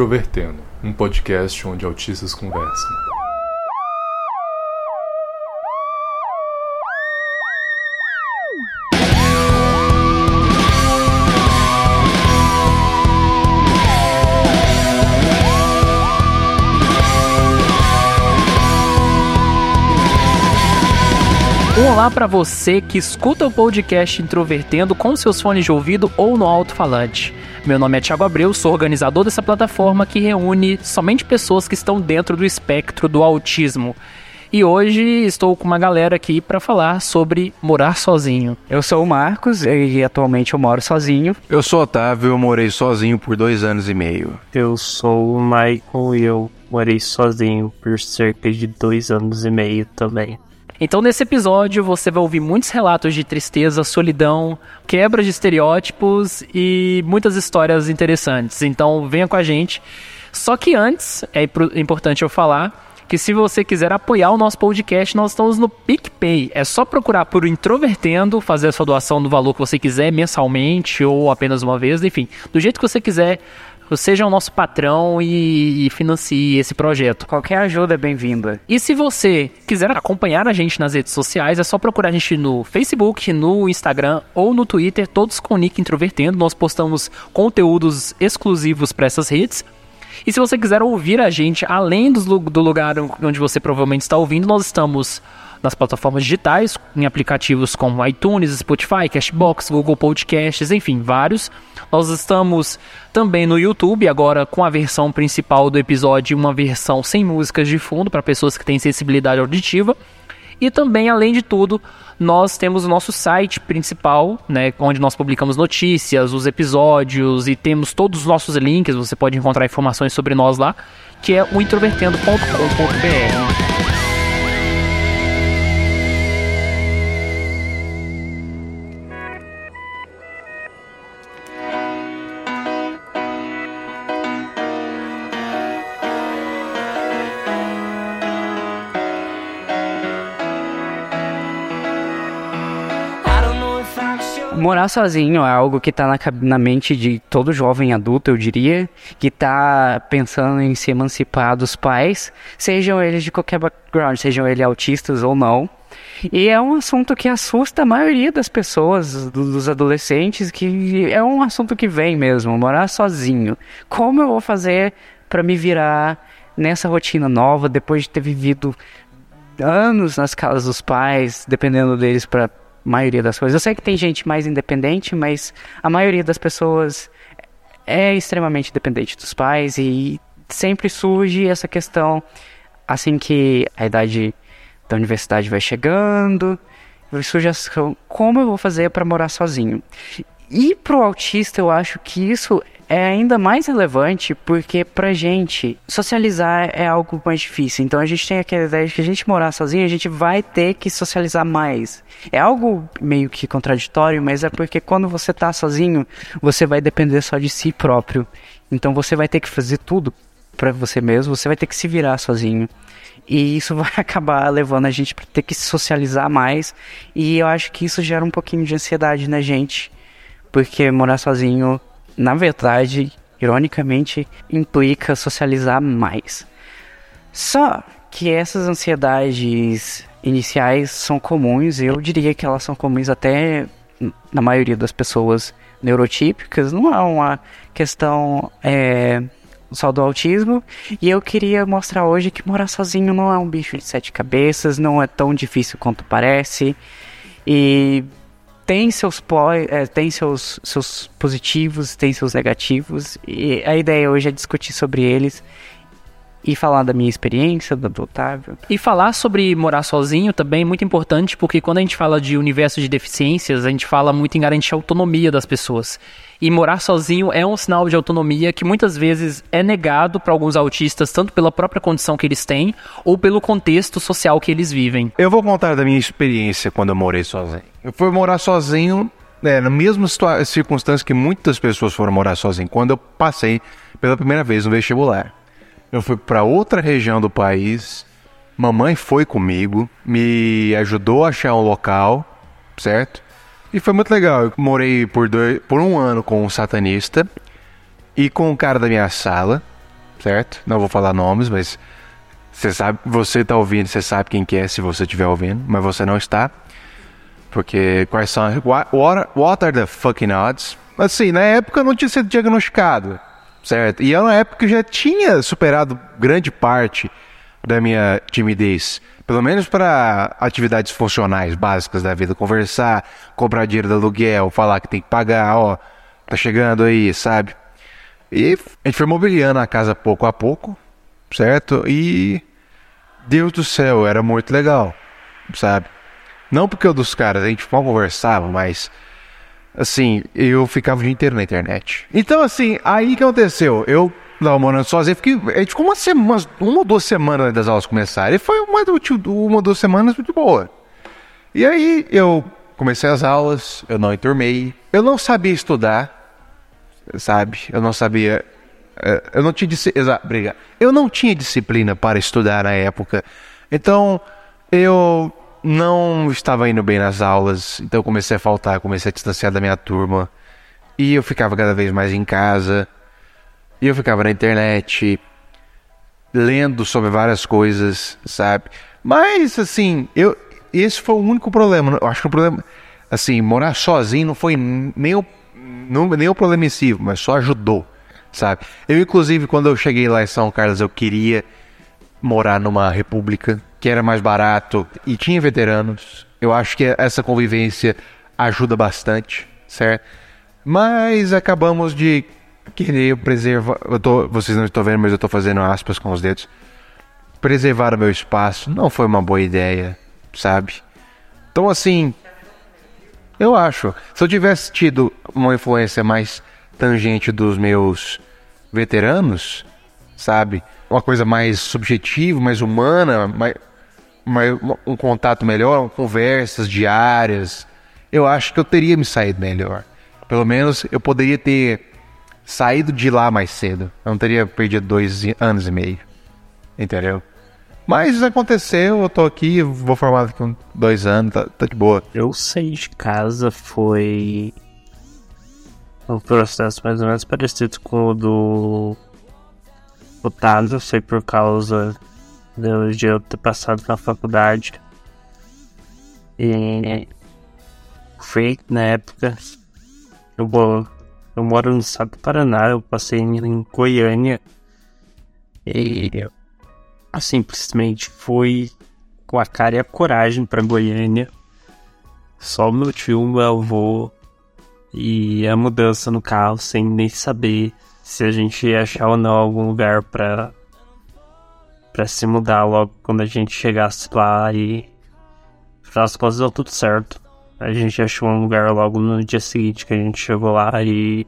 Introvertendo, um podcast onde autistas conversam. Olá para você que escuta o podcast Introvertendo com seus fones de ouvido ou no alto-falante. Meu nome é Thiago Abreu, sou organizador dessa plataforma que reúne somente pessoas que estão dentro do espectro do autismo. E hoje estou com uma galera aqui para falar sobre morar sozinho. Eu sou o Marcos e atualmente eu moro sozinho. Eu sou Otávio, eu morei sozinho por dois anos e meio. Eu sou o Michael e eu morei sozinho por cerca de dois anos e meio também. Então, nesse episódio, você vai ouvir muitos relatos de tristeza, solidão, quebra de estereótipos e muitas histórias interessantes. Então, venha com a gente. Só que antes, é importante eu falar que se você quiser apoiar o nosso podcast, nós estamos no PicPay. É só procurar por Introvertendo, fazer a sua doação do valor que você quiser, mensalmente ou apenas uma vez, enfim, do jeito que você quiser seja o nosse patrão e, e financie esse projeto. Qualquer ajuda é bem-vinda. E se você quiser acompanhar a gente nas redes sociais, é só procurar a gente no Facebook, no Instagram ou no Twitter, todos com o nick Introvertendo. Nós postamos conteúdos exclusivos para essas redes. E se você quiser ouvir a gente além do, do lugar onde você provavelmente está ouvindo, nós estamos nas plataformas digitais, em aplicativos como iTunes, Spotify, Cashbox, Google Podcasts, enfim, vários. Nós estamos também no YouTube, agora com a versão principal do episódio, uma versão sem músicas de fundo para pessoas que têm sensibilidade auditiva. E também, além de tudo, nós temos o nosso site principal, né, onde nós publicamos notícias, os episódios e temos todos os nossos links, você pode encontrar informações sobre nós lá, que é o introvertendo.com.br. morar sozinho é algo que está na, na, mente de todo jovem adulto, eu diria, que está pensando em se emancipar dos pais, sejam eles de qualquer background, sejam eles autistas ou não. E é um assunto que assusta a maioria das pessoas, dos adolescentes, que é um assunto que vem mesmo, morar sozinho. Como eu vou fazer para me virar nessa rotina nova depois de ter vivido anos nas casas dos pais, dependendo deles para maioria das coisas. Eu sei que tem gente mais independente, mas a maioria das pessoas é extremamente dependente dos pais e sempre surge essa questão assim que a idade da universidade vai chegando, surge essa como eu vou fazer para morar sozinho. E pro autista eu acho que isso é ainda mais relevante porque pra gente socializar é algo mais difícil. Então a gente tem aquela ideia de que a gente morar sozinho, a gente vai ter que socializar mais. É algo meio que contraditório, mas é porque quando você tá sozinho, você vai depender só de si próprio. Então você vai ter que fazer tudo para você mesmo, você vai ter que se virar sozinho. E isso vai acabar levando a gente para ter que socializar mais. E eu acho que isso gera um pouquinho de ansiedade na gente. Porque morar sozinho na verdade, ironicamente, implica socializar mais. Só que essas ansiedades iniciais são comuns, eu diria que elas são comuns até na maioria das pessoas neurotípicas, não é uma questão é, só do autismo. E eu queria mostrar hoje que morar sozinho não é um bicho de sete cabeças, não é tão difícil quanto parece. E tem seus é, tem seus, seus positivos, tem seus negativos, e a ideia hoje é discutir sobre eles e falar da minha experiência, da do Otávio. E falar sobre morar sozinho também é muito importante, porque quando a gente fala de universo de deficiências, a gente fala muito em garantir a autonomia das pessoas. E morar sozinho é um sinal de autonomia que muitas vezes é negado para alguns autistas, tanto pela própria condição que eles têm, ou pelo contexto social que eles vivem. Eu vou contar da minha experiência quando eu morei sozinho. Eu fui morar sozinho é, na mesma circunstância que muitas pessoas foram morar sozinho, quando eu passei pela primeira vez no vestibular. Eu fui para outra região do país. Mamãe foi comigo, me ajudou a achar um local, certo? E foi muito legal. Eu morei por, dois, por um ano com um satanista e com o cara da minha sala. certo? Não vou falar nomes, mas você sabe, você tá ouvindo, você sabe quem que é se você estiver ouvindo, mas você não está. Porque quais são. What, what are the fucking odds? Assim, na época eu não tinha sido diagnosticado, certo? E eu, na época já tinha superado grande parte da minha timidez. Pelo menos para atividades funcionais básicas da vida. Conversar, cobrar dinheiro do aluguel, falar que tem que pagar, ó, tá chegando aí, sabe? E a gente foi mobiliando a casa pouco a pouco, certo? E. Deus do céu, era muito legal, sabe? Não porque eu dos caras, a gente mal conversava, mas. Assim, eu ficava o dia inteiro na internet. Então, assim, aí que aconteceu? Eu tava morando sozinho, fiquei, a gente ficou uma semana, uma ou duas semanas antes das aulas começarem. E foi uma, uma ou duas semanas muito boa. E aí eu comecei as aulas, eu não enturmei, eu não sabia estudar, sabe? Eu não sabia. eh, Eu não tinha disciplina. Eu não tinha disciplina para estudar na época. Então, eu não estava indo bem nas aulas. Então, comecei a faltar, comecei a distanciar da minha turma. E eu ficava cada vez mais em casa. E eu ficava na internet, lendo sobre várias coisas, sabe? Mas, assim, eu, esse foi o único problema. Eu acho que o problema, assim, morar sozinho não foi nem o, não, nem o problema em si, mas só ajudou, sabe? Eu, inclusive, quando eu cheguei lá em São Carlos, eu queria morar numa república que era mais barato e tinha veteranos. Eu acho que essa convivência ajuda bastante, certo? Mas acabamos de querer preservar. Eu tô, vocês não estão vendo, mas eu estou fazendo aspas com os dedos. Preservar o meu espaço não foi uma boa ideia, sabe? Então, assim, eu acho. Se eu tivesse tido uma influência mais tangente dos meus veteranos, sabe? Uma coisa mais subjetiva, mais humana, mais, mais, um contato melhor, conversas diárias, eu acho que eu teria me saído melhor. Pelo menos eu poderia ter saído de lá mais cedo. Eu não teria perdido dois anos e meio. Entendeu? Mas aconteceu, eu tô aqui, vou formar daqui com dois anos, tá, tá de boa. Eu saí de casa foi um processo mais ou menos parecido com o do Otávio, foi por causa de eu ter passado na faculdade. E foi na época. Eu, eu moro no estado do Paraná, eu passei em, em Goiânia. E eu simplesmente fui com a cara e a coragem pra Goiânia. Só meu tio, meu avô e a mudança no carro sem nem saber se a gente ia achar ou não algum lugar pra, pra se mudar logo quando a gente chegasse lá e afinal das contas deu tudo certo. A gente achou um lugar logo no dia seguinte que a gente chegou lá e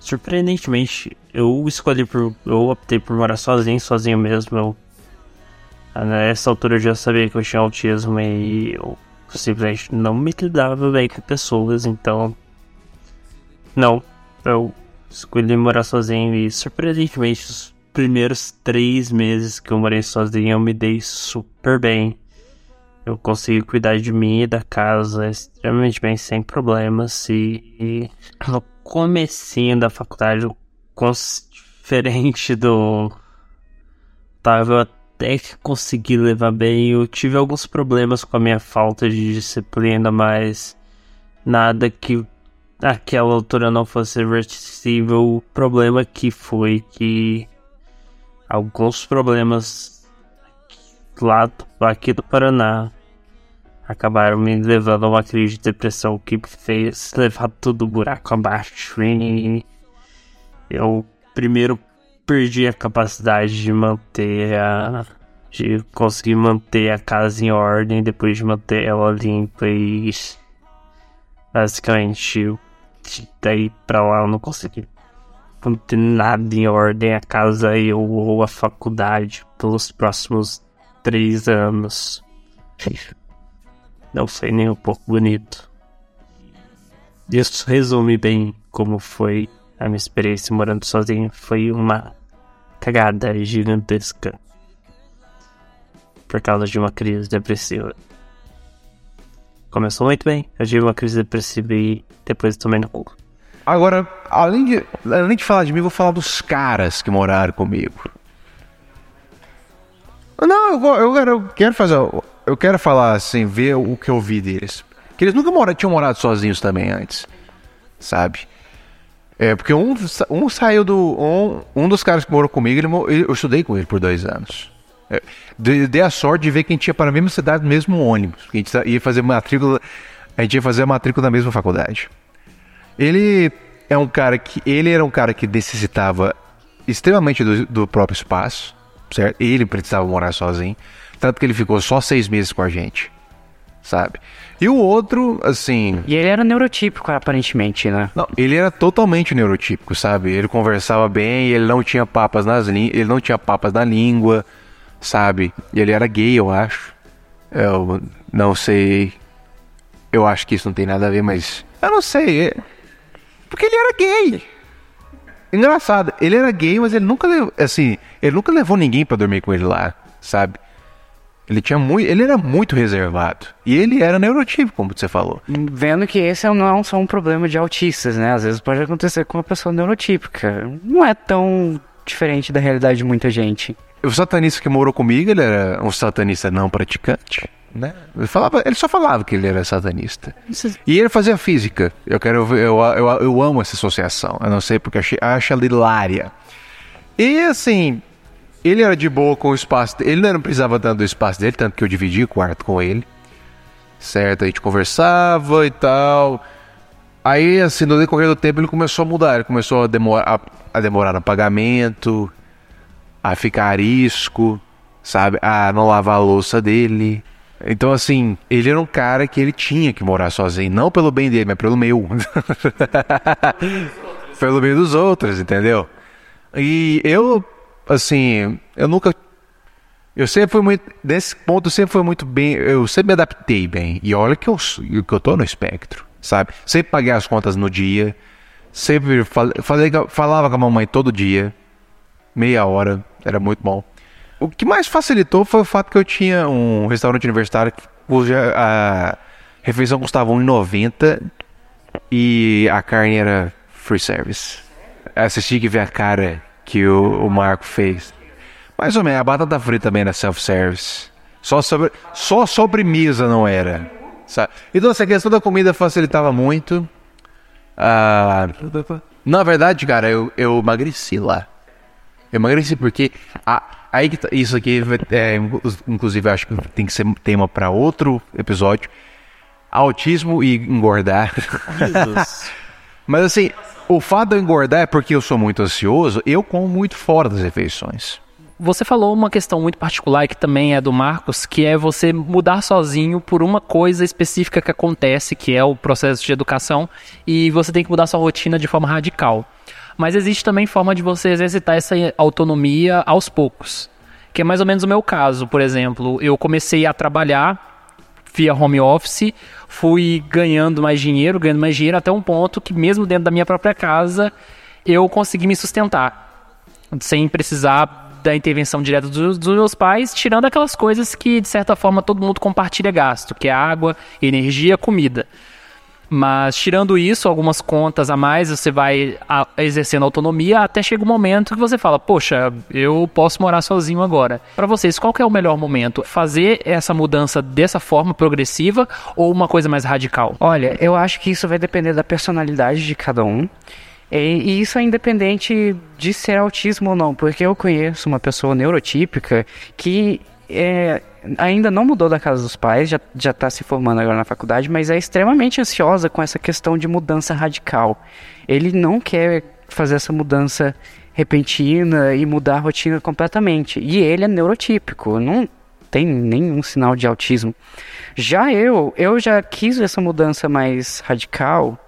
surpreendentemente eu escolhi por. eu optei por morar sozinho, sozinho mesmo. Eu, nessa altura eu já sabia que eu tinha autismo e eu simplesmente não me lidava bem com pessoas, então. Não, eu escolhi morar sozinho e surpreendentemente os primeiros três meses que eu morei sozinho eu me dei super bem. Eu consegui cuidar de mim e da casa extremamente bem, sem problemas. E, e no comecinho da faculdade, diferente do eu até que consegui levar bem. Eu tive alguns problemas com a minha falta de disciplina, mas nada que naquela altura não fosse reversível. O problema que foi que alguns problemas lá aqui do Paraná acabaram me levando a uma crise de depressão que fez levar tudo buraco abaixo. E eu primeiro perdi a capacidade de manter a. de conseguir manter a casa em ordem depois de manter ela limpa e. basicamente daí pra lá eu não consegui manter nada em ordem a casa eu ou a faculdade pelos próximos três anos. Não foi nem um pouco bonito. Isso resume bem como foi a minha experiência morando sozinho. Foi uma cagada gigantesca. Por causa de uma crise depressiva. Começou muito bem. Eu tive uma crise depressiva e depois tomei no cu. Agora, além de, além de falar de mim, vou falar dos caras que moraram comigo. Não, eu, eu, quero, eu quero fazer. Eu quero falar assim, ver o que eu vi deles. Que eles nunca mora, tinham morado sozinhos também antes. Sabe? É, porque um, um saiu do. Um, um dos caras que morou comigo, ele, eu estudei com ele por dois anos. É, dei, a sorte de ver que a gente ia para a mesma cidade, no mesmo ônibus. A gente ia fazer matrícula. A gente ia fazer a matrícula na mesma faculdade. Ele é um cara que. Ele era um cara que necessitava extremamente do, do próprio espaço, certo? Ele precisava morar sozinho. Tanto que ele ficou só seis meses com a gente, sabe? E o outro, assim. E ele era neurotípico, aparentemente, né? Não, ele era totalmente neurotípico, sabe? Ele conversava bem, ele não tinha papas nas ele não tinha papas na língua, sabe? E ele era gay, eu acho. Eu não sei. Eu acho que isso não tem nada a ver, mas eu não sei. é- Porque ele era gay. Engraçado, ele era gay, mas ele nunca levou, assim, ele nunca levou ninguém pra dormir com ele lá, sabe? Ele tinha muito, ele era muito reservado. E ele era neurotípico, como você falou. Vendo que esse é- não é só um problema de autistas, né? Às vezes pode acontecer com uma pessoa neurotípica. Não é tão diferente da realidade de muita gente. O satanista que morou comigo, ele era um satanista não praticante, né? Ele, falava, ele só falava que ele era satanista. E ele fazia física. Eu quero ver, eu, eu, eu amo essa associação. Eu não sei porque achei, acho ela hilária. E assim, ele era de boa com o espaço. Ele não precisava tanto do espaço dele, tanto que eu dividi o quarto com ele. Certo? A gente conversava e tal. Aí, assim, no decorrer do tempo, ele começou a mudar. Ele começou a demorar, a, a demorar no pagamento, a ficar arisco, sabe? A não lavar a louça dele. Então, assim, ele era um cara que ele tinha que morar sozinho. Não pelo bem dele, mas pelo meu. pelo bem dos outros, entendeu? E eu, assim, eu nunca. Eu sempre fui muito. Nesse ponto, eu sempre fui muito bem. Eu sempre me adaptei bem. E olha que eu, que eu tô no espectro, sabe? Sempre paguei as contas no dia. Sempre fal- falei, com- falava com a mamãe todo dia. Meia hora. Era muito bom. O que mais facilitou foi o fato que eu tinha um restaurante universitário cuja a refeição custava R$1,90 e a carne era free service. Assisti que ver a cara que o, o Marco fez. Mais ou menos, a batata frita também era self-service. Só, sobre, só sobremesa não era. sabe? Então essa questão da comida facilitava muito. Ah, na verdade, cara, eu, eu emagreci lá. Eu emagreci porque a, aí que tá- isso aqui é, inclusive acho que tem que ser tema para outro episódio. Autismo e engordar. Mas assim, o fato de eu engordar é porque eu sou muito ansioso, eu como muito fora das refeições. Você falou uma questão muito particular que também é do Marcos, que é você mudar sozinho por uma coisa específica que acontece, que é o processo de educação, e você tem que mudar sua rotina de forma radical. Mas existe também forma de você exercitar essa autonomia aos poucos. Que é mais ou menos o meu caso, por exemplo. Eu comecei a trabalhar via home office, fui ganhando mais dinheiro, ganhando mais dinheiro, até um ponto que mesmo dentro da minha própria casa, eu consegui me sustentar sem precisar da intervenção direta dos, dos, meus pais, tirando aquelas coisas que, de certa forma, todo mundo compartilha gasto, que é água, energia, comida. Mas, tirando isso, algumas contas a mais, você vai a, exercendo autonomia, até chega um momento que você fala, poxa, eu posso morar sozinho agora. Para vocês, qual é o melhor momento? Fazer essa mudança dessa forma progressiva ou uma coisa mais radical? Olha, eu acho que isso vai depender da personalidade de cada um. E, isso é independente de ser autismo ou não, porque eu conheço uma pessoa neurotípica que é, ainda não mudou da casa dos pais, já, já tá se formando agora na faculdade, mas é extremamente ansiosa com essa questão de mudança radical. Ele não quer fazer essa mudança repentina e mudar a rotina completamente. E ele é neurotípico, não tem nenhum sinal de autismo. Já eu, eu já quis essa mudança mais radical,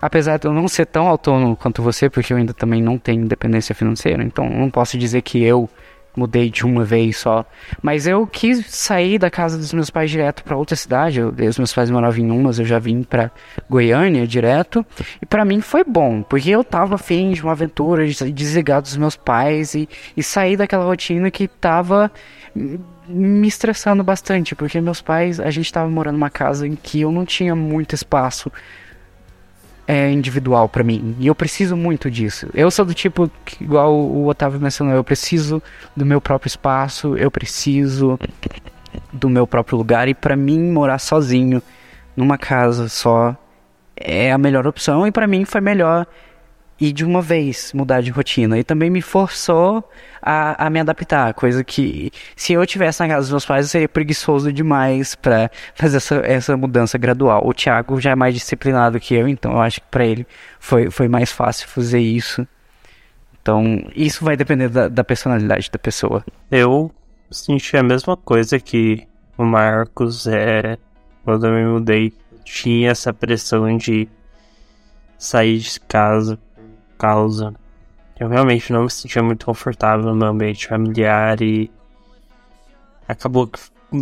apesar de eu não ser tão autônomo quanto você, porque eu ainda também não tenho independência financeira, então não posso dizer que eu mudei de uma vez só. Mas eu quis sair da casa dos meus pais direto para outra cidade. Eu, os meus pais moravam em Umas, eu já vim para Goiânia direto. E para mim foi bom, porque eu tava afim de uma aventura, de desligar dos meus pais e, e sair daquela rotina que tava me estressando bastante, porque meus pais, a gente tava morando numa casa em que eu não tinha muito espaço é individual pra mim. E eu preciso muito disso. Eu sou do tipo, que, igual o Otávio mencionou, eu preciso do meu próprio espaço, eu preciso do meu próprio lugar. E pra mim, morar sozinho, numa casa só, é a melhor opção. E pra mim foi melhor ir de uma vez, mudar de rotina. E também me forçou a, a me adaptar. Coisa que, se eu tivesse na casa dos meus pais, eu seria preguiçoso demais pra fazer essa, essa mudança gradual. O Thiago já é mais disciplinado que eu, então eu acho que pra ele foi, foi mais fácil fazer isso. Então, isso vai depender da, da personalidade da pessoa. Eu senti a mesma coisa que o Marcos é quando eu me mudei. Tinha essa pressão de sair de casa causa. Eu realmente não me sentia muito confortável no meu ambiente familiar e acabou que,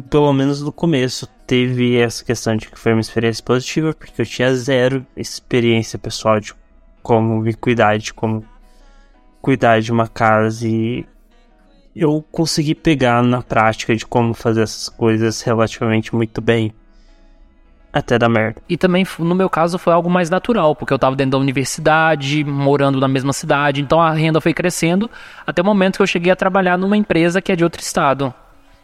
pelo menos no começo, teve essa questão de que foi uma experiência positiva, porque eu tinha zero experiência pessoal de como me cuidar, de como cuidar de uma casa e eu consegui pegar na prática de como fazer essas coisas relativamente muito bem. Até dar merda. E também, no meu caso, foi algo mais natural, porque eu tava dentro da universidade, morando na mesma cidade, então a renda foi crescendo até o momento que eu cheguei a trabalhar numa empresa que é de outro estado.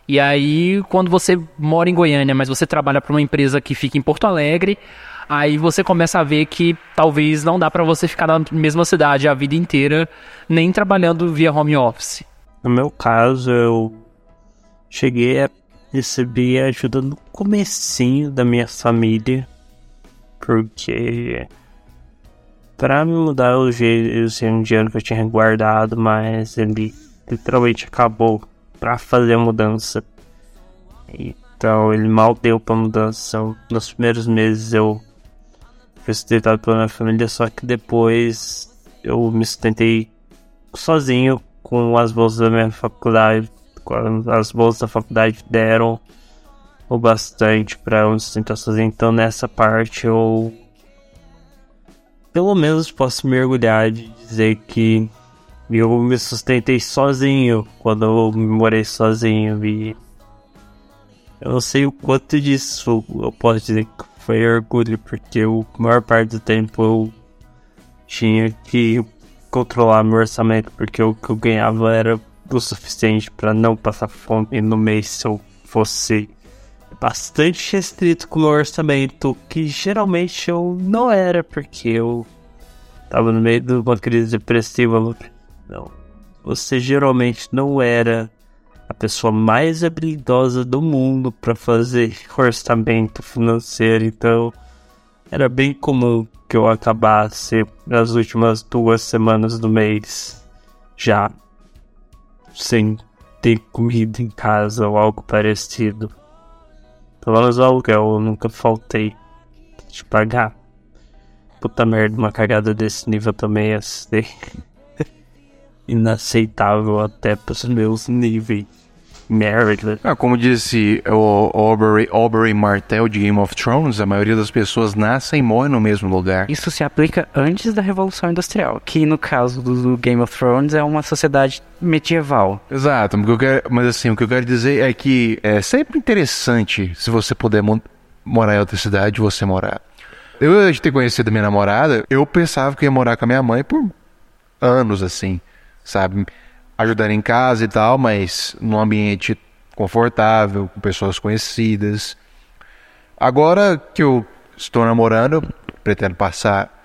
E aí, quando você mora em Goiânia, mas você trabalha para uma empresa que fica em Porto Alegre, aí você começa a ver que talvez não dá para você ficar na mesma cidade a vida inteira, nem trabalhando via home office. No meu caso, eu cheguei a receber ajuda no comecinho da minha família, porque para me mudar eu usei um dinheiro que eu tinha guardado, mas ele literalmente acabou para fazer a mudança. Então ele mal deu pra mudança. Nos primeiros meses eu fui sustentado pela minha família, só que depois eu me sustentei sozinho com as bolsas da minha faculdade as bolsas da faculdade deram o bastante para eu sustentar sozinho. Então nessa parte eu pelo menos posso mergulhar de dizer que eu me sustentei sozinho quando eu morei sozinho e eu não sei o quanto disso eu posso dizer que foi orgulho, porque a maior parte do tempo eu tinha que controlar meu orçamento, porque o que eu ganhava era o suficiente para não passar fome no mês se eu fosse bastante restrito com o meu orçamento, que geralmente eu não era, porque eu tava no meio de uma crise depressiva. Não. Você geralmente não era a pessoa mais habilidosa do mundo para fazer orçamento financeiro, então era bem comum que eu acabasse nas últimas duas semanas do mês já sem ter comida em casa ou algo parecido. Pelo menos o aluguel eu nunca faltei de pagar. Puta merda, uma cagada desse nível também ia ser inaceitável até pros meus níveis. Merda. Ah, como disse o Aubrey, Aubrey Martell de Game of Thrones, a maioria das pessoas nascem e morrem no mesmo lugar. Isso se aplica antes da Revolução Industrial, que no caso do Game of Thrones é uma sociedade medieval. Exato, mas, quero, mas assim, o que eu quero dizer é que é sempre interessante se você puder morar em outra cidade, você morar. Eu, de ter conhecido minha namorada, eu pensava que ia morar com a minha mãe por anos, assim, sabe? Ajudar em casa e tal, mas num ambiente confortável, com pessoas conhecidas. Agora que eu estou namorando, pretendo passar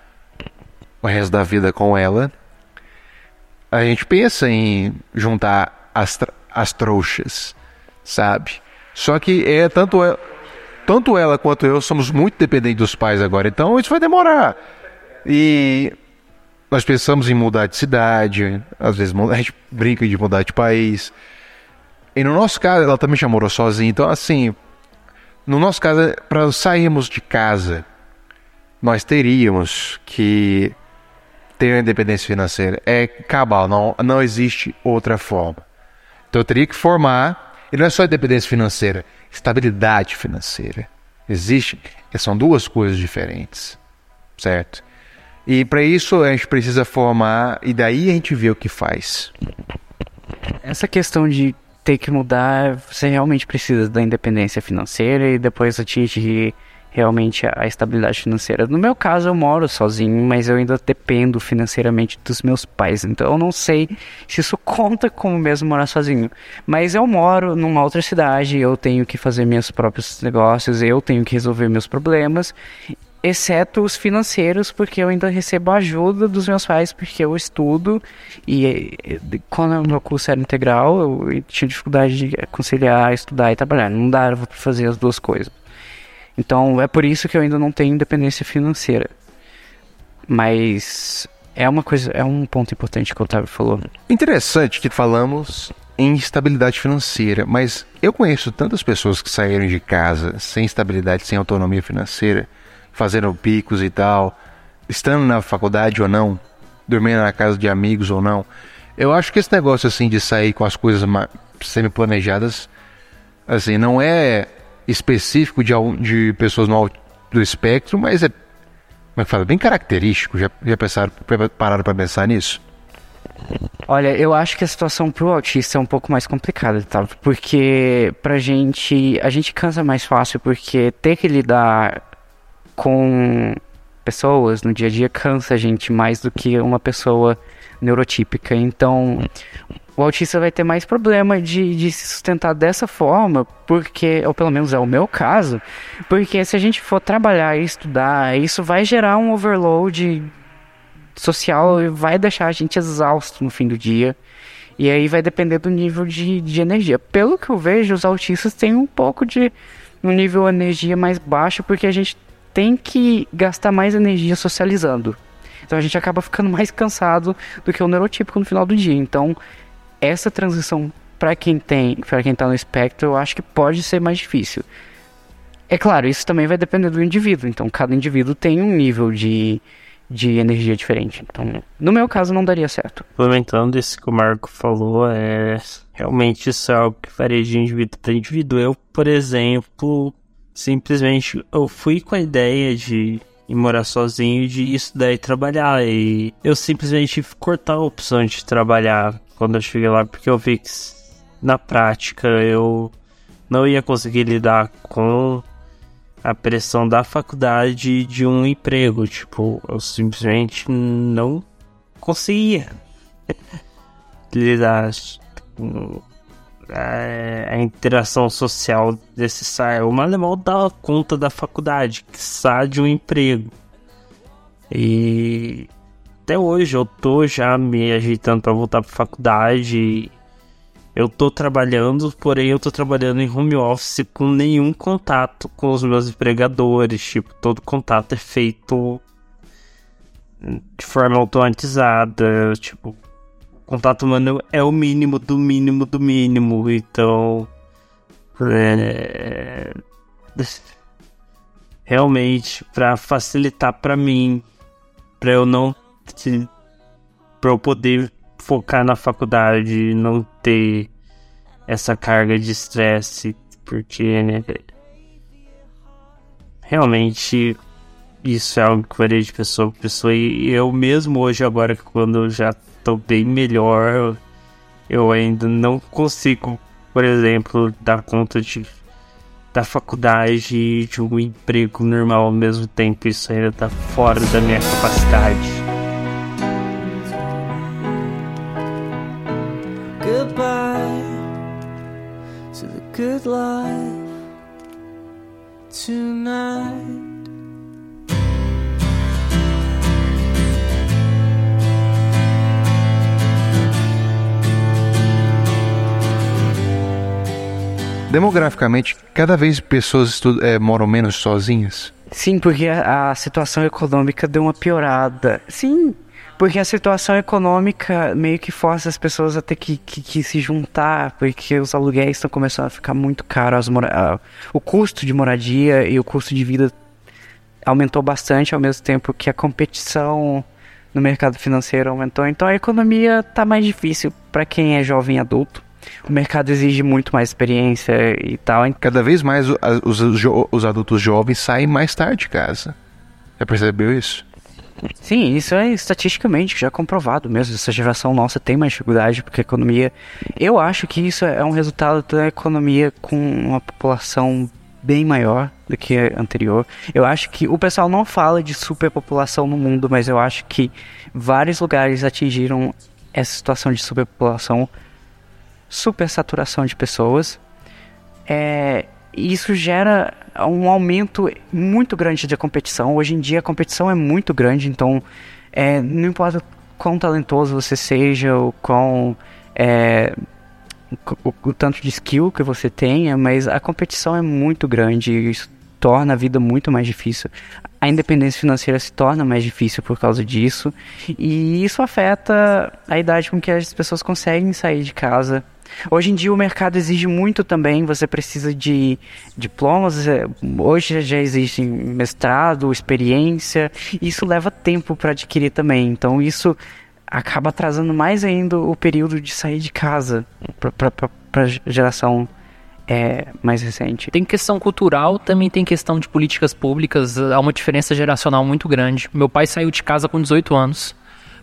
o resto da vida com ela, a gente pensa em juntar as, as trouxas, sabe? Só que é tanto ela, tanto ela quanto eu somos muito dependentes dos pais agora, então isso vai demorar. E nós pensamos em mudar de cidade, às vezes a gente brinca de mudar de país. E no nosso caso, ela também já morou sozinha, então assim, no nosso caso, para sairmos de casa, nós teríamos que ter uma independência financeira. É cabal, não, não existe outra forma. Então eu teria que formar, e não é só independência financeira, estabilidade financeira. Existe, são duas coisas diferentes, certo? E para isso a gente precisa formar e daí a gente vê o que faz. Essa questão de ter que mudar, você realmente precisa da independência financeira e depois atingir realmente a, estabilidade financeira. No meu caso, eu moro sozinho, mas eu ainda dependo financeiramente dos meus pais. Então eu não sei se isso conta como mesmo morar sozinho. Mas eu moro numa outra cidade, eu tenho que fazer meus próprios negócios, eu tenho que resolver meus problemas exceto os financeiros, porque eu ainda recebo ajuda dos meus pais, porque eu estudo e quando o meu curso era integral, eu tinha dificuldade de conciliar estudar e trabalhar, não dava para fazer as duas coisas. Então é por isso que eu ainda não tenho independência financeira. Mas é uma coisa, é um ponto importante que o Otávio falou. Interessante que falamos em estabilidade financeira, mas eu conheço tantas pessoas que saíram de casa sem estabilidade, sem autonomia financeira, fazendo picos e tal, estando na faculdade ou não, dormindo na casa de amigos ou não. Eu acho que esse negócio assim de sair com as coisas semi-planejadas, assim, não é específico de, de pessoas no do espectro, mas é, como é que fala, bem característico. Já, já pensaram, pararam para pensar nisso? Olha, eu acho que a situação pro autista é um pouco mais complicada, tá? Porque pra gente, a gente cansa mais fácil porque ter que lidar com pessoas no dia a dia cansa a gente mais do que uma pessoa neurotípica. Então, o autista vai ter mais problema de, de se sustentar dessa forma, porque, ou pelo menos é o meu caso, porque se a gente for trabalhar e estudar, isso vai gerar um overload social e vai deixar a gente exausto no fim do dia. E aí vai depender do nível de, de energia. Pelo que eu vejo, os autistas têm um pouco de um nível de energia mais baixo, porque a gente tem que gastar mais energia socializando. Então a gente acaba ficando mais cansado do que o neurotípico no final do dia. Então, essa transição para quem tem, para quem tá no espectro, eu acho que pode ser mais difícil. É claro, isso também vai depender do indivíduo. Então, cada indivíduo tem um nível de, de energia diferente. Então, no meu caso, não daria certo. Complementando isso que o Marco falou, é realmente isso é algo que varia de indivíduo para indivíduo. Eu, por exemplo, simplesmente eu fui com a ideia de ir morar sozinho, de estudar e trabalhar. E eu simplesmente cortar a opção de trabalhar quando eu cheguei lá, porque eu vi que na prática eu não ia conseguir lidar com a pressão da faculdade de um emprego. Tipo, eu simplesmente não conseguia lidar com a, a interação social necessária. O mal dá conta da faculdade, que sai de um emprego. E até hoje eu tô já me ajeitando para voltar para faculdade. Eu tô trabalhando, porém eu tô trabalhando em home office com nenhum contato com os meus empregadores. Tipo, todo contato é feito de forma automatizada. Tipo, contato humano é o mínimo do mínimo do mínimo. Então. É... Realmente, para facilitar para mim, para eu não para eu poder focar na faculdade, não ter essa carga de estresse, porque né, realmente isso é algo que varia de pessoa para pessoa e eu mesmo hoje agora quando eu já estou bem melhor, eu ainda não consigo, por exemplo, dar conta de da faculdade e de um emprego normal ao mesmo tempo. Isso ainda está fora da minha capacidade. good life tonight. Demograficamente, cada vez pessoas é, moram menos sozinhas? Sim, porque a, a situação econômica deu uma piorada. Sim, porque a situação econômica meio que força as pessoas a ter que, que, que se juntar, porque os aluguéis estão começando a ficar muito caros, o custo de moradia e o custo de vida aumentou bastante ao mesmo tempo que a competição no mercado financeiro aumentou. Então a economia está mais difícil para quem é jovem adulto. O mercado exige muito mais experiência e tal. Cada vez mais os, os, os adultos jovens saem mais tarde de casa. Já percebeu isso? Sim, isso é estatisticamente já comprovado mesmo. Essa geração nossa tem mais dificuldade porque a economia. Eu acho que isso é um resultado da economia com uma população bem maior do que a anterior. Eu acho que o pessoal não fala de superpopulação no mundo, mas eu acho que vários lugares atingiram essa situação de superpopulação, supersaturação de pessoas. É, isso gera um aumento muito grande de competição. Hoje em dia a competição é muito grande, então é, não importa quão talentoso você seja, ou quão é, o, o, tanto de skill que você tenha, mas a competição é muito grande e isso torna a vida muito mais difícil. A independência financeira se torna mais difícil por causa disso, e isso afeta a idade com que as pessoas conseguem sair de casa. Hoje em dia o mercado exige muito também, você precisa de diplomas, é, hoje já existe mestrado, experiência, isso leva tempo para adquirir também, então isso acaba atrasando mais ainda o período de sair de casa para a geração é, mais recente. Tem questão cultural, também tem questão de políticas públicas, há uma diferença geracional muito grande. Meu pai saiu de casa com 18 anos,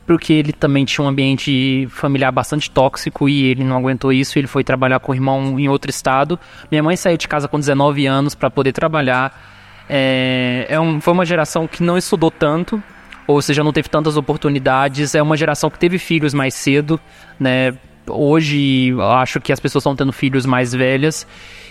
porque ele também tinha um ambiente familiar bastante tóxico e ele não aguentou isso, ele foi trabalhar com o irmão em outro estado. Minha mãe saiu de casa com 19 anos para poder trabalhar. É, é um, foi uma geração que não estudou tanto, ou seja, não teve tantas oportunidades. É uma geração que teve filhos mais cedo, né? Hoje acho que as pessoas estão tendo filhos mais velhas.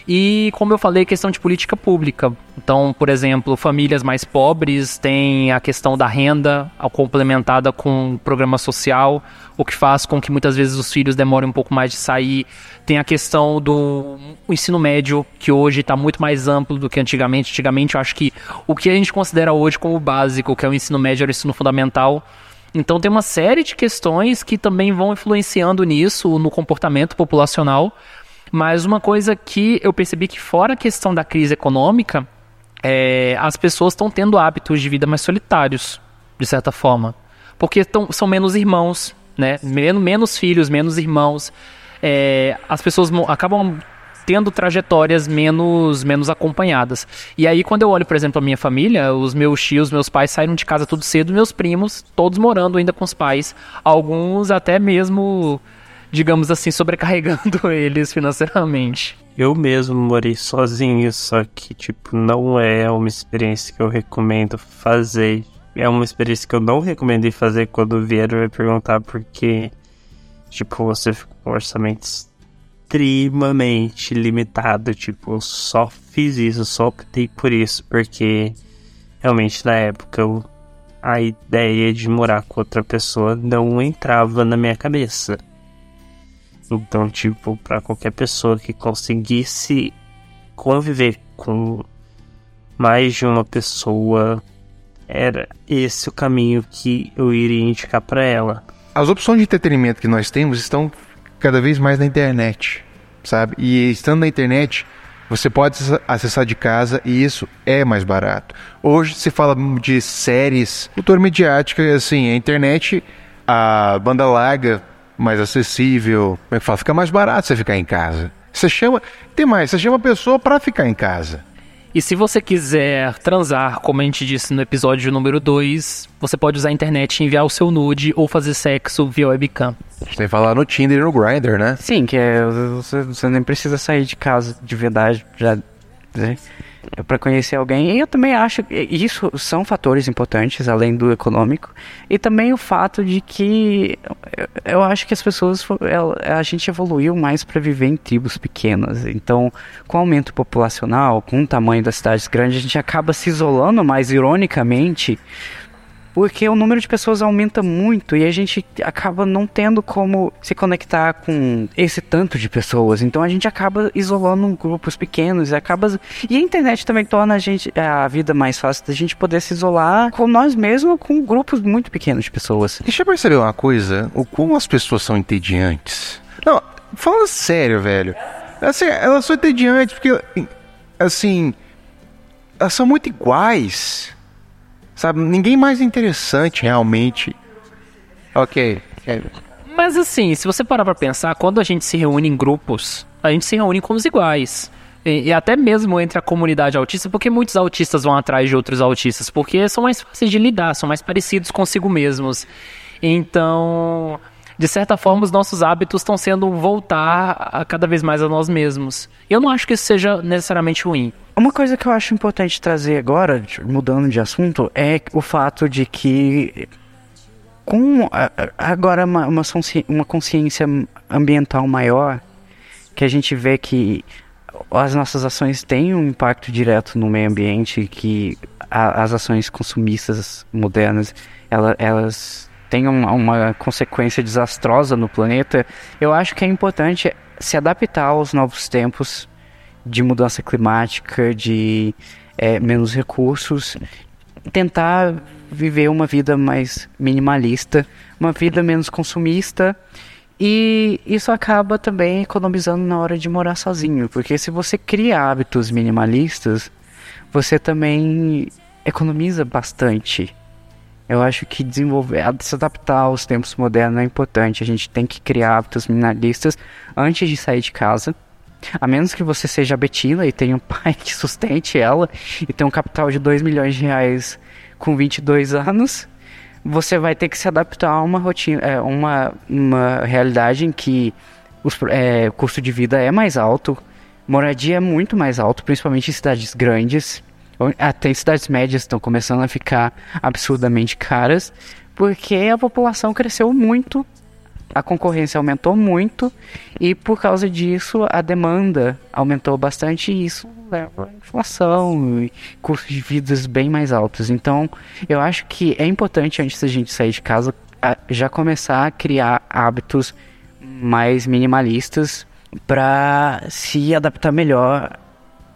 E, como eu falei, questão de política pública. Então, por exemplo, famílias mais pobres têm a questão da renda complementada com programa social, o que faz com que muitas vezes os filhos demorem um pouco mais de sair. Tem a questão do ensino médio, que hoje está muito mais amplo do que antigamente. Antigamente, eu acho que o que a gente considera hoje como básico, que é o ensino médio, era o ensino fundamental. Então, tem uma série de questões que também vão influenciando nisso, no comportamento populacional. Mas uma coisa que eu percebi que fora a questão da crise econômica, é, as pessoas estão tendo hábitos de vida mais solitários, de certa forma. Porque tão, são menos irmãos, né? Menos, menos filhos, menos irmãos. É, as pessoas acabam tendo trajetórias menos menos acompanhadas. E aí quando eu olho, por exemplo, a minha família, os meus tios, meus pais saíram de casa tudo cedo, meus primos, todos morando ainda com os pais, alguns até mesmo digamos assim, sobrecarregando eles financeiramente. Eu mesmo morei sozinho, só que, tipo, não é uma experiência que eu recomendo fazer. É uma experiência que eu não recomendei fazer quando vieram me perguntar, porque, tipo, você fica com um orçamento extremamente limitado. Tipo, eu só fiz isso, só optei por isso, porque realmente na época eu, a ideia de morar com outra pessoa não entrava na minha cabeça. Então, tipo, para qualquer pessoa que conseguisse conviver com mais de uma pessoa, era esse o caminho que eu iria indicar para ela. As opções de entretenimento que nós temos estão cada vez mais na internet, sabe? E estando na internet, você pode acessar de casa e isso é mais barato. Hoje se fala de séries, cultura mediática, assim, a internet, a banda larga mais acessível. Como é que fala? Fica mais barato você ficar em casa. Você chama. Tem mais, você chama a pessoa para ficar em casa. E se você quiser transar, como a gente disse no episódio número 2, você pode usar a internet e enviar o seu nude ou fazer sexo via webcam. Sem falar no Tinder e no Grindr, né? Sim, que é, você, você nem precisa sair de casa de verdade já. Né? Para conhecer alguém. E eu também acho que isso são fatores importantes, além do econômico. E também o fato de que eu acho que as pessoas, a gente evoluiu mais para viver em tribos pequenas. Então, com o aumento populacional, com o tamanho das cidades grandes, a gente acaba se isolando mais ironicamente porque o número de pessoas aumenta muito e a gente acaba não tendo como se conectar com esse tanto de pessoas. Então a gente acaba isolando grupos pequenos e acaba e a internet também torna a gente a vida mais fácil da gente poder se isolar com nós mesmos com grupos muito pequenos de pessoas. Deixa eu perceber uma coisa, o como as pessoas são entediantes. Não, falando sério, velho. Assim, elas são entediantes porque assim, elas são muito iguais. Sabe? Ninguém mais interessante realmente. Ok. Mas assim, se você parar pra pensar, quando a gente se reúne em grupos, a gente se reúne com os iguais. E, e, até mesmo entre a comunidade autista, porque muitos autistas vão atrás de outros autistas, porque são mais fáceis de lidar, são mais parecidos consigo mesmos. Então, de certa forma, os nossos hábitos estão sendo voltar a cada vez mais a nós mesmos. Eu não acho que isso seja necessariamente ruim. Uma coisa que eu acho importante trazer agora, mudando de assunto, é o fato de que com agora uma, uma, uma consciência ambiental maior, que a gente vê que as nossas ações têm um impacto direto no meio ambiente, que a, as ações consumistas modernas, ela, elas têm uma, uma consequência desastrosa no planeta, eu acho que é importante se adaptar aos novos tempos de mudança climática, de é, menos recursos, tentar viver uma vida mais minimalista, uma vida menos consumista. E isso acaba também economizando na hora de morar sozinho, porque se você cria hábitos minimalistas, você também economiza bastante. Eu acho que desenvolver, se adaptar aos tempos modernos é importante. A gente tem que criar hábitos minimalistas antes de sair de casa. A menos que você seja Betina e tenha um pai que sustente ela e tenha um capital de 2 milhões de reais com 22 anos, você vai ter que se adaptar a uma rotina, é, uma, uma realidade em que é, o custo de vida é mais alto, moradia é muito mais alto, principalmente em cidades grandes. Até cidades médias estão começando a ficar absurdamente caras, porque a população cresceu muito a concorrência aumentou muito e por causa disso a demanda aumentou bastante e isso leva a inflação e custos de vidas bem mais altos. Então, eu acho que é importante antes da gente sair de casa já começar a criar hábitos mais minimalistas para se adaptar melhor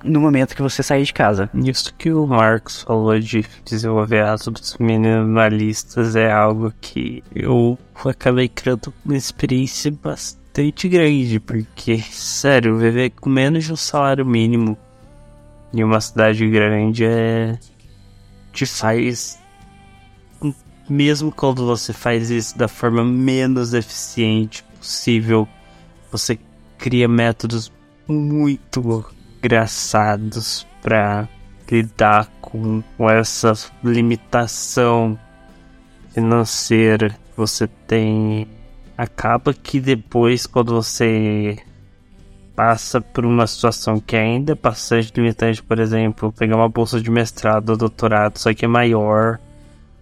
no momento que você sair de casa. Isso que o Marcos falou de desenvolver hábitos minimalistas é algo que eu acabei criando uma experiência bastante grande, porque, sério, viver com menos de um salário mínimo em uma cidade grande é. te faz. Mesmo quando você faz isso da forma menos eficiente possível, você cria métodos muito engraçados para lidar com, com essa limitação financeira que você tem. Acaba que depois, quando você passa por uma situação que é ainda é bastante limitante, por exemplo, pegar uma bolsa de mestrado ou doutorado, só que é maior,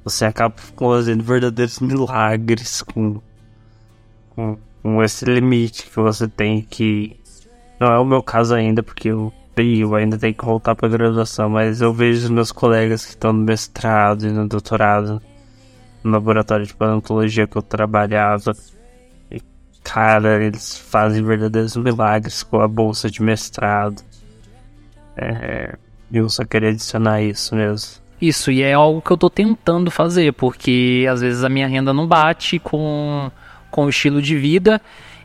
você acaba fazendo verdadeiros milagres com, com, com esse limite que você tem que não é o meu caso ainda, porque eu, eu ainda tenho que voltar para graduação, mas eu vejo os meus colegas que estão no mestrado e no doutorado, no laboratório de paleontologia que eu trabalhava. E, cara, eles fazem verdadeiros milagres com a bolsa de mestrado. É, eu só queria adicionar isso mesmo. Isso, e é algo que eu tô tentando fazer, porque às vezes a minha renda não bate com, com o estilo de vida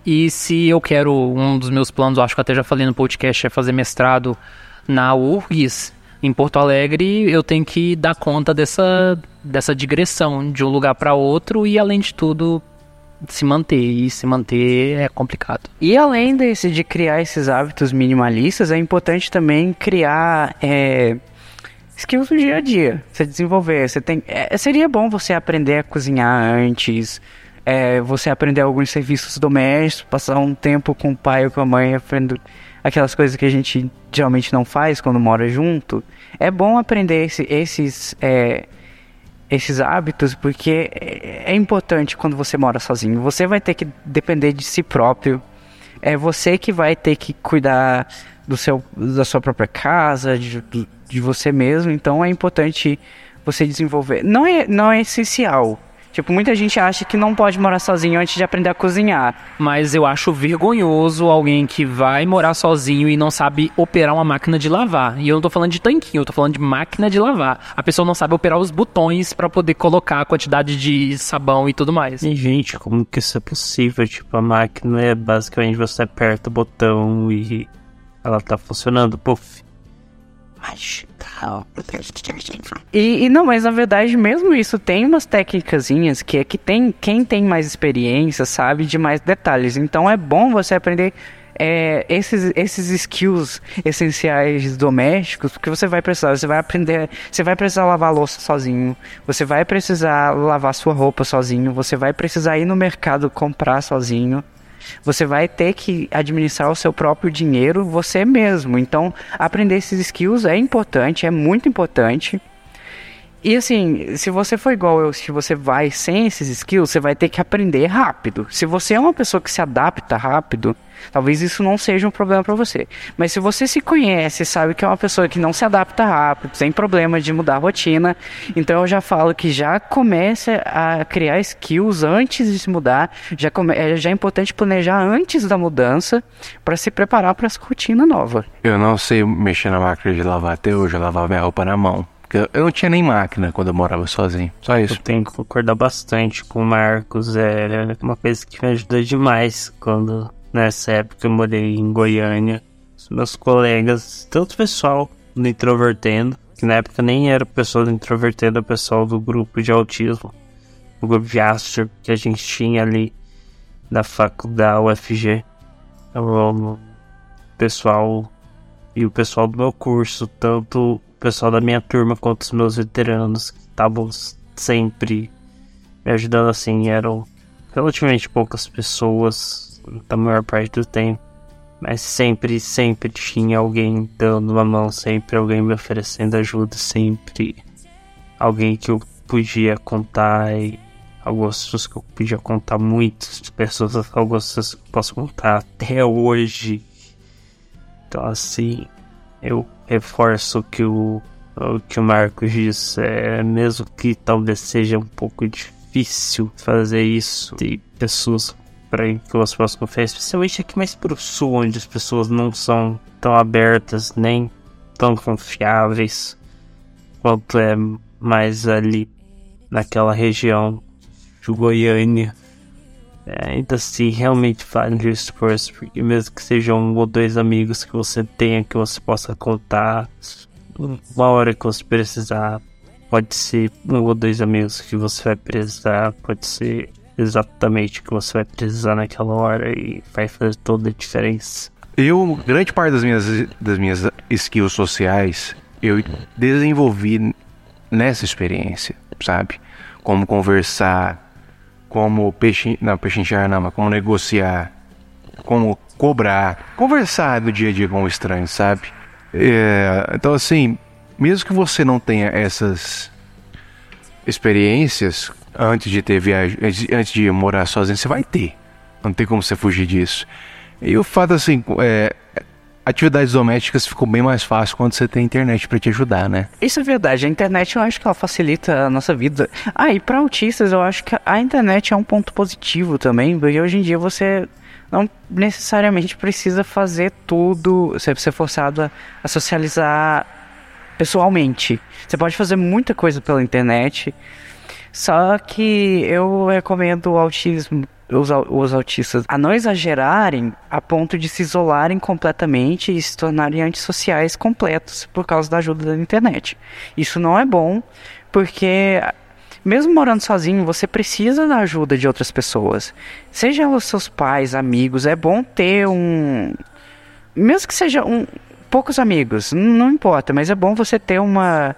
e se eu quero, um dos meus planos, acho que até já falei no podcast, é fazer mestrado na URGS, em Porto Alegre, eu tenho que dar conta dessa, dessa digressão de um lugar para outro e, além de tudo, se manter. E se manter é complicado. E além desse de criar esses hábitos minimalistas, é importante também criar. É skills do dia a dia. Você desenvolver. Você tem, é, seria bom você aprender a cozinhar antes, é, você aprender alguns serviços domésticos, passar um tempo com o pai ou com a mãe, aprendendo aquelas coisas que a gente geralmente não faz quando mora junto. É bom aprender esse, esses, é, esses hábitos porque é, é importante quando você mora sozinho. Você vai ter que depender de si próprio. É você que vai ter que cuidar do seu, da sua própria casa, de, de você mesmo. Então é importante você desenvolver. Não é, não é essencial Tipo, muita gente acha que não pode morar sozinho antes de aprender a cozinhar. Mas eu acho vergonhoso alguém que vai morar sozinho e não sabe operar uma máquina de lavar. E eu não tô falando de tanquinho, eu tô falando de máquina de lavar. A pessoa não sabe operar os botões para poder colocar a quantidade de sabão e tudo mais. E, gente, como que isso é possível? Tipo, a máquina é basicamente você aperta o botão e ela tá funcionando, puff. E, e, não, mas na verdade mesmo isso tem umas técnicazinhas que é que tem quem tem mais experiência sabe de mais detalhes. Então é bom você aprender é, esses, esses skills essenciais domésticos que você vai precisar. Você vai aprender, você vai precisar lavar louça sozinho, você vai precisar lavar sua roupa sozinho, você vai precisar ir no mercado comprar sozinho. Você vai ter que administrar o seu próprio dinheiro você mesmo. Então, aprender esses skills é importante, é muito importante. E assim, se você for igual eu, se você vai sem esses skills, você vai ter que aprender rápido. Se você é uma pessoa que se adapta rápido, talvez isso não seja um problema para você. Mas se você se conhece, sabe que é uma pessoa que não se adapta rápido, tem problema de mudar a rotina, então eu já falo que já comece a criar skills antes de se mudar. Já, come, é, já é importante planejar antes da mudança para se preparar para essa rotina nova. Eu não sei mexer na máquina de lavar até hoje, eu lavava minha roupa na mão. Porque eu não tinha nem máquina quando eu morava sozinho. Só isso. Eu tenho que concordar bastante com o Marcos. É uma coisa que me ajudou demais quando, nessa época, eu morei em Goiânia. Os meus colegas, tanto pessoal do Introvertendo, que na época nem era o pessoal do Introvertendo, era o pessoal do grupo de autismo, o grupo de Astor, que a gente tinha ali da faculdade UFG. O pessoal e o pessoal do meu curso, tanto o pessoal da minha turma quanto os meus veteranos que estavam sempre me ajudando assim. Eram relativamente poucas pessoas da maior parte do tempo. Mas sempre, sempre tinha alguém dando uma mão, sempre alguém me oferecendo ajuda, sempre alguém que eu podia contar e algumas pessoas que eu podia contar muitas pessoas, algumas pessoas que eu posso contar até hoje. Então assim, eu reforço que o, o que o Marcos disse, é, mesmo que talvez seja um pouco difícil fazer isso de pessoas para elas possam confiar, especialmente aqui mais pro sul, onde as pessoas não são tão abertas nem tão confiáveis quanto é mais ali naquela região de Goiânia. É, ainda assim, realmente vale o esforço, porque mesmo que sejam um ou dois amigos que você tenha, que você possa contar, uma hora que você precisar, pode ser um ou dois amigos que você vai precisar, pode ser exatamente o que você vai precisar naquela hora e vai fazer toda a diferença. Eu, grande parte das minhas, das minhas skills sociais, eu desenvolvi nessa experiência, sabe? Como conversar, como peixe, não, pechinchar não, mas como negociar, como cobrar, conversar no dia a dia com o estranho, sabe? É, então assim, mesmo que você não tenha essas experiências antes de ter viagem, antes de morar sozinho, você vai ter. Não tem como você fugir disso. E o fato assim, é, atividades domésticas ficam bem mais fácil quando você tem internet para te ajudar, né? Isso é verdade. A internet eu acho que ela facilita a nossa vida. Ah, e para autistas eu acho que a internet é um ponto positivo também, porque hoje em dia você não necessariamente precisa fazer tudo, você ser forçado a socializar pessoalmente. Você pode fazer muita coisa pela internet. Só que eu recomendo o autismo os, os autistas a não exagerarem a ponto de se isolarem completamente e se tornarem antissociais completos por causa da ajuda da internet. Isso não é bom, porque mesmo morando sozinho, você precisa da ajuda de outras pessoas. Seja os seus pais, amigos, é bom ter um. Mesmo que seja um. Poucos amigos, não importa, mas é bom você ter uma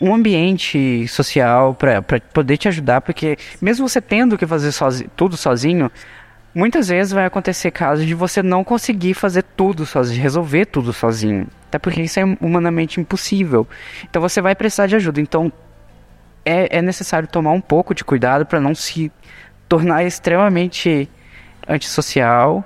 um ambiente social para poder te ajudar, porque mesmo você tendo que fazer tudo sozinho, muitas vezes vai acontecer casos de você não conseguir fazer tudo sozinho, resolver tudo sozinho. Até porque isso é humanamente impossível. Então você vai precisar de ajuda. Então é, é necessário tomar um pouco de cuidado para não se tornar extremamente antissocial.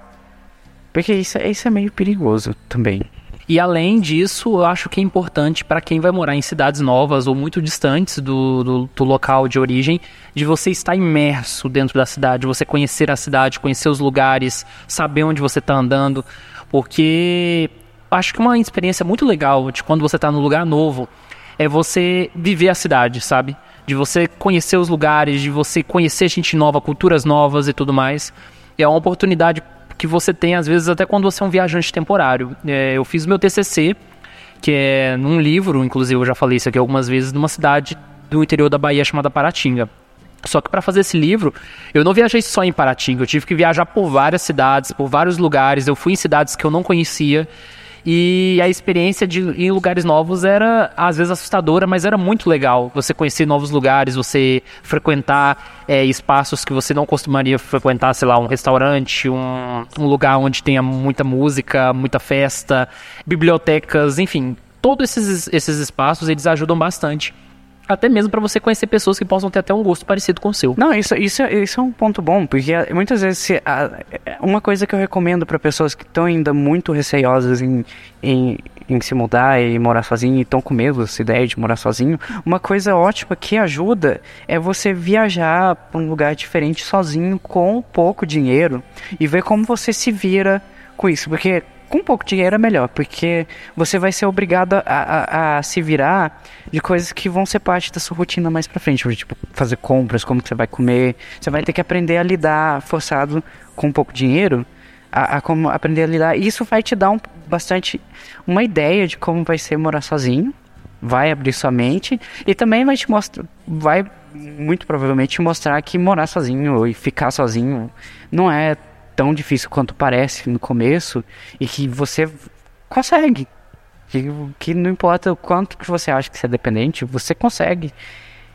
Porque isso, isso é meio perigoso também. E além disso, eu acho que é importante para quem vai morar em cidades novas ou muito distantes do, do, do, local de origem, de você estar imerso dentro da cidade, você conhecer a cidade, conhecer os lugares, saber onde você está andando, porque acho que uma experiência muito legal de quando você está no lugar novo é você viver a cidade, sabe? De você conhecer os lugares, de você conhecer gente nova, culturas novas e tudo mais. É uma oportunidade que você tem, às vezes, até quando você é um viajante temporário. É, eu fiz meu TCC, que é num livro, inclusive eu já falei isso aqui algumas vezes, numa cidade do interior da Bahia chamada Paratinga. Só que para fazer esse livro, eu não viajei só em Paraty, eu tive que viajar por várias cidades, por vários lugares. Eu fui em cidades que eu não conhecia. E a experiência de ir em lugares novos era, às vezes, assustadora, mas era muito legal. Você conhecer novos lugares, você frequentar é, espaços que você não costumaria frequentar, sei lá, um restaurante, um, um lugar onde tenha muita música, muita festa, bibliotecas, enfim. Todos esses, esses espaços, eles ajudam bastante até mesmo para você conhecer pessoas que possam ter até um gosto parecido com o seu. Não, isso, isso, isso é um ponto bom, porque muitas vezes se, a, uma coisa que eu recomendo para pessoas que estão ainda muito receiosas em, em, em, se mudar e morar sozinho e estão com medo dessa ideia de morar sozinho, uma coisa ótima que ajuda é você viajar para um lugar diferente sozinho com pouco dinheiro e ver como você se vira com isso, porque com pouco dinheiro é melhor, porque você vai ser obrigado a, a, a, se virar de coisas que vão ser parte da sua rotina mais pra frente, tipo fazer compras, como que você vai comer, você vai ter que aprender a lidar forçado com pouco dinheiro, a, a como aprender a lidar, e isso vai te dar um, bastante uma ideia de como vai ser morar sozinho, vai abrir sua mente e também vai te mostrar, vai muito provavelmente te mostrar que morar sozinho e ficar sozinho não é tão difícil quanto parece no começo e que você consegue. Que, que não importa o quanto que você acha que você é dependente, você consegue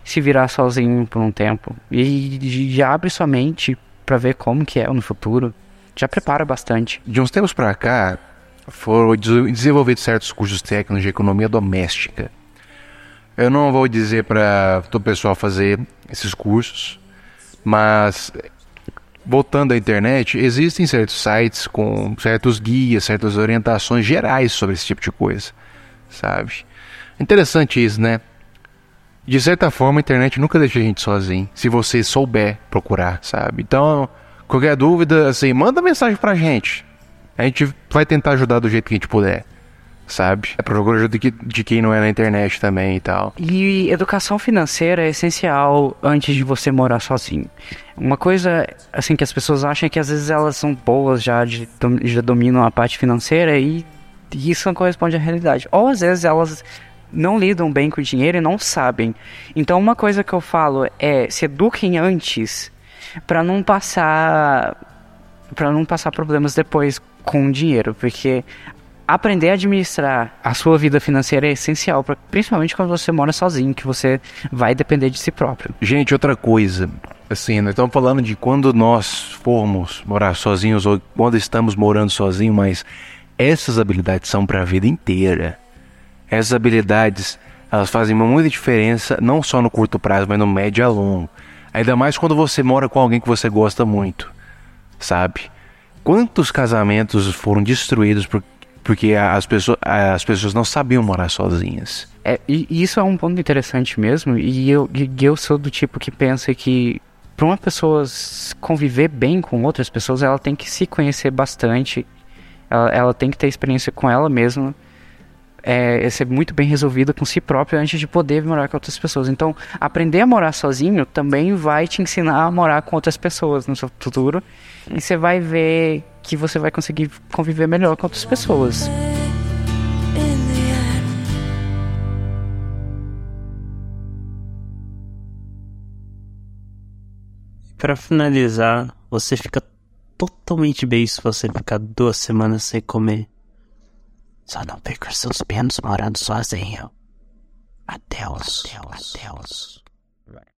se virar sozinho por um tempo. E já abre sua mente para ver como que é no futuro. Já prepara bastante. De uns tempos para cá, foram desenvolvidos certos cursos técnicos de economia doméstica. Eu não vou dizer para todo pessoal fazer esses cursos, mas voltando à internet, existem certos sites com certos guias, certas orientações gerais sobre esse tipo de coisa, sabe? Interessante isso, né? De certa forma, a internet nunca deixa a gente sozinho, se você souber procurar, sabe? Então, qualquer dúvida, assim, manda mensagem pra gente. A gente vai tentar ajudar do jeito que a gente puder sabe? É procura de, de quem não é na internet também e tal. E educação financeira é essencial antes de você morar sozinho. Uma coisa, assim, que as pessoas acham é que às vezes elas são boas já, de, já dominam a parte financeira e, e isso não corresponde à realidade. Ou às vezes elas não lidam bem com o dinheiro e não sabem. Então uma coisa que eu falo é se eduquem antes para não passar para não passar problemas depois com o dinheiro, porque aprender a administrar a sua vida financeira é essencial, pra, principalmente quando você mora sozinho, que você vai depender de si próprio. Gente, outra coisa, assim, nós estamos falando de quando nós formos morar sozinhos ou quando estamos morando sozinhos, mas essas habilidades são para a vida inteira. Essas habilidades, elas fazem muita diferença, não só no curto prazo, mas no médio e a longo. Ainda mais quando você mora com alguém que você gosta muito, sabe? Quantos casamentos foram destruídos por porque as pessoas, as pessoas não sabiam morar sozinhas. É, e isso é um ponto interessante mesmo, e eu, e eu sou do tipo que pensa que para uma pessoa conviver bem com outras pessoas, ela tem que se conhecer bastante, ela, ela tem que ter experiência com ela mesma, é, ser muito bem resolvida com si própria antes de poder morar com outras pessoas. Então, aprender a morar sozinho também vai te ensinar a morar com outras pessoas no seu futuro, e você vai ver que você vai conseguir conviver melhor com outras pessoas. Para finalizar, você fica totalmente bem se você ficar duas semanas sem comer. Só não perca seus penos morando sozinho. Adeus, adeus, adeus.